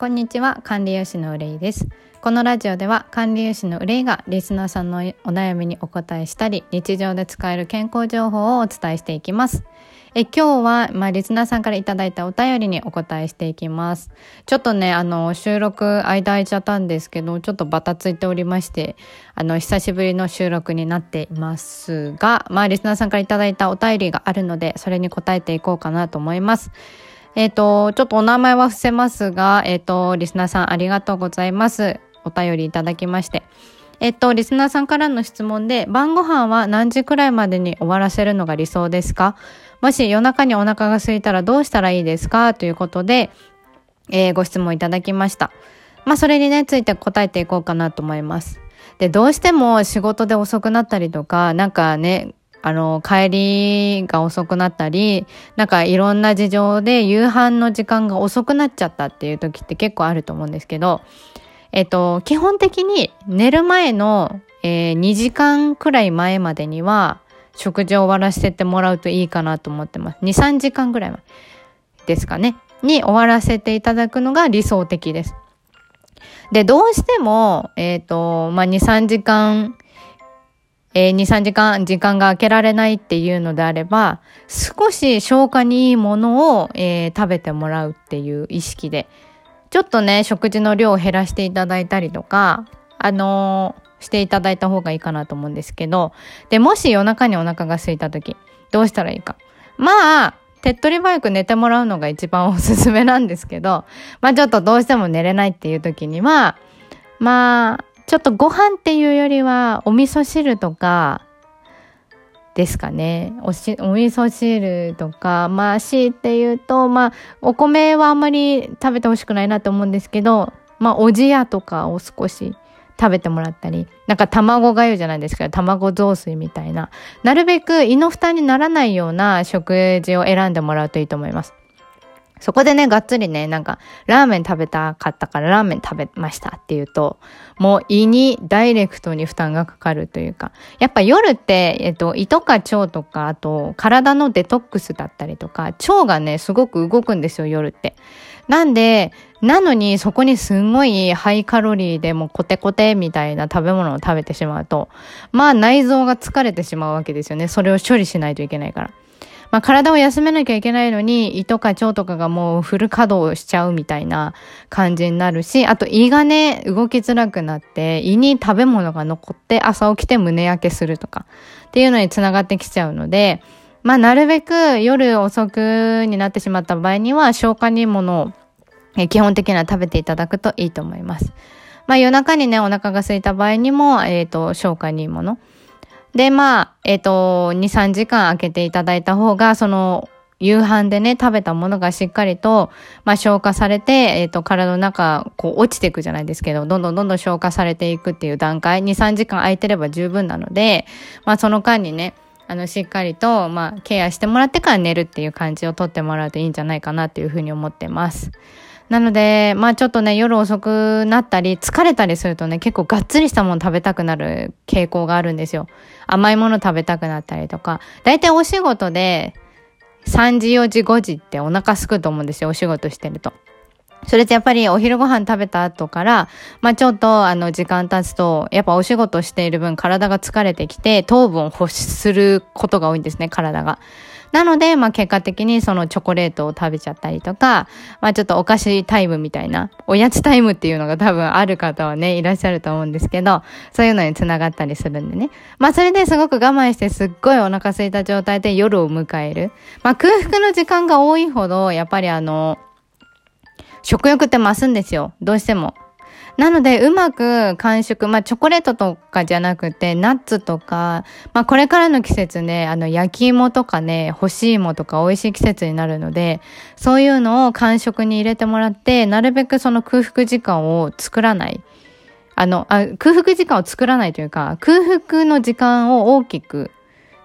こんにちは管理栄養士のうれいですこのラジオでは管理栄養士のうれいがリスナーさんのお悩みにお答えしたり日常で使える健康情報をお伝えしていきますえ今日は、まあ、リスナーさんからいただいたお便りにお答えしていきます。ちょっとね、あの、収録間空いちゃったんですけど、ちょっとバタついておりまして、あの、久しぶりの収録になっていますが、まあ、リスナーさんからいただいたお便りがあるので、それに答えていこうかなと思います。えっ、ー、と、ちょっとお名前は伏せますが、えっ、ー、と、リスナーさんありがとうございます。お便りいただきまして。えっと、リスナーさんからの質問で、晩ご飯は何時くらいまでに終わらせるのが理想ですか？もし夜中にお腹が空いたらどうしたらいいですか？ということで、えー、ご質問いただきました。まあ、それにね、ついて答えていこうかなと思います。で、どうしても仕事で遅くなったりとか、なんかね、あの、帰りが遅くなったり、なんかいろんな事情で夕飯の時間が遅くなっちゃったっていう時って結構あると思うんですけど、えっと、基本的に寝る前の、えー、2時間くらい前までには食事を終わらせてもらうといいかなと思ってます。2、3時間くらい前ですかね。に終わらせていただくのが理想的です。で、どうしても、えっ、ー、と、まあ、2、3時間えー、2、3時間、時間が空けられないっていうのであれば、少し消化にいいものを、えー、食べてもらうっていう意識で、ちょっとね、食事の量を減らしていただいたりとか、あのー、していただいた方がいいかなと思うんですけど、で、もし夜中にお腹が空いた時、どうしたらいいか。まあ、手っ取り早く寝てもらうのが一番おすすめなんですけど、まあちょっとどうしても寝れないっていう時には、まあ、ちょっとご飯っていうよりはお味噌汁とかですかね。おしお味噌汁とかまあ強いて言うとまあお米はあんまり食べてほしくないなと思うんですけどまあおじやとかを少し食べてもらったりなんか卵がゆじゃないですけど卵雑炊みたいな。なるべく胃の負担にならないような食事を選んでもらうといいと思います。そこでね、がっつりね、なんか、ラーメン食べたかったからラーメン食べましたっていうと、もう胃にダイレクトに負担がかかるというか、やっぱ夜って、えっと、胃とか腸とか、あと、体のデトックスだったりとか、腸がね、すごく動くんですよ、夜って。なんで、なのにそこにすんごいハイカロリーでもコテコテみたいな食べ物を食べてしまうと、まあ内臓が疲れてしまうわけですよね。それを処理しないといけないから。まあ、体を休めなきゃいけないのに、胃とか腸とかがもうフル稼働しちゃうみたいな感じになるし、あと胃がね、動きづらくなって、胃に食べ物が残って朝起きて胸焼けするとか、っていうのにつながってきちゃうので、まあ、なるべく夜遅くになってしまった場合には、消化にいいものを、え基本的には食べていただくといいと思います。まあ、夜中にね、お腹が空いた場合にも、えっ、ー、と、消化にいいもの。で、まあ、えっ、ー、と、2、3時間空けていただいた方が、その、夕飯でね、食べたものがしっかりと、まあ、消化されて、えっ、ー、と、体の中、こう、落ちていくじゃないですけど、どんどんどんどん消化されていくっていう段階、2、3時間空いてれば十分なので、まあ、その間にね、あの、しっかりと、まあ、ケアしてもらってから寝るっていう感じをとってもらうといいんじゃないかなっていうふうに思ってます。なので、まあちょっとね、夜遅くなったり、疲れたりするとね、結構がっつりしたもの食べたくなる傾向があるんですよ。甘いもの食べたくなったりとか。だいたいお仕事で、3時、4時、5時ってお腹すくと思うんですよ、お仕事してると。それってやっぱりお昼ご飯食べた後から、まあちょっとあの時間経つと、やっぱお仕事している分体が疲れてきて、糖分を欲することが多いんですね、体が。なので、まあ結果的にそのチョコレートを食べちゃったりとか、まあちょっとお菓子タイムみたいな、おやつタイムっていうのが多分ある方はね、いらっしゃると思うんですけど、そういうのにつながったりするんでね。まあそれですごく我慢してすっごいお腹空いた状態で夜を迎える。まあ空腹の時間が多いほど、やっぱりあの、食欲って増すんですよ。どうしても。なので、うまく完食、まあ、チョコレートとかじゃなくて、ナッツとか、まあ、これからの季節ね、あの、焼き芋とかね、干し芋とか美味しい季節になるので、そういうのを完食に入れてもらって、なるべくその空腹時間を作らない。あの、あ空腹時間を作らないというか、空腹の時間を大きく、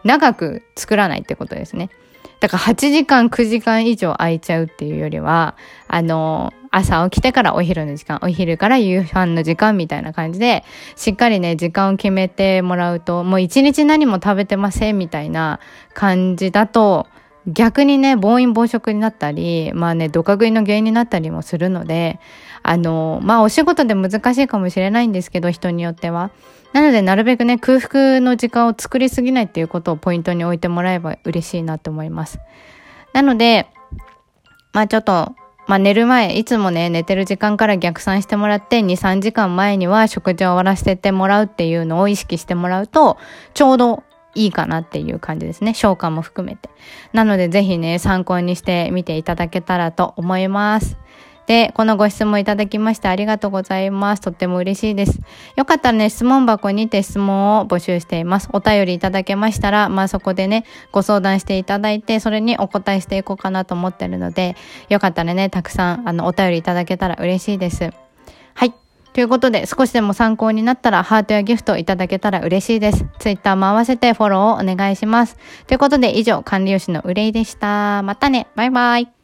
長く作らないってことですね。だから8時間、9時間以上空いちゃうっていうよりは、あの、朝起きてからお昼の時間、お昼から夕飯の時間みたいな感じで、しっかりね、時間を決めてもらうと、もう一日何も食べてませんみたいな感じだと、逆にね、暴飲暴食になったり、まあね、ドカ食いの原因になったりもするので、あの、まあお仕事で難しいかもしれないんですけど、人によっては。なので、なるべくね、空腹の時間を作りすぎないっていうことをポイントに置いてもらえば嬉しいなと思います。なので、まあちょっと、まあ寝る前、いつもね、寝てる時間から逆算してもらって、2、3時間前には食事を終わらせてもらうっていうのを意識してもらうと、ちょうどいいかなっていう感じですね。消化も含めて。なのでぜひね、参考にしてみていただけたらと思います。で、このご質問いただきましてありがとうございます。とっても嬉しいです。よかったらね、質問箱にて質問を募集しています。お便りいただけましたら、まあそこでね、ご相談していただいて、それにお答えしていこうかなと思ってるので、よかったらね、たくさん、あの、お便りいただけたら嬉しいです。はい。ということで、少しでも参考になったら、ハートやギフトいただけたら嬉しいです。ツイッターも合わせてフォローをお願いします。ということで、以上、管理用紙の憂いでした。またね。バイバイ。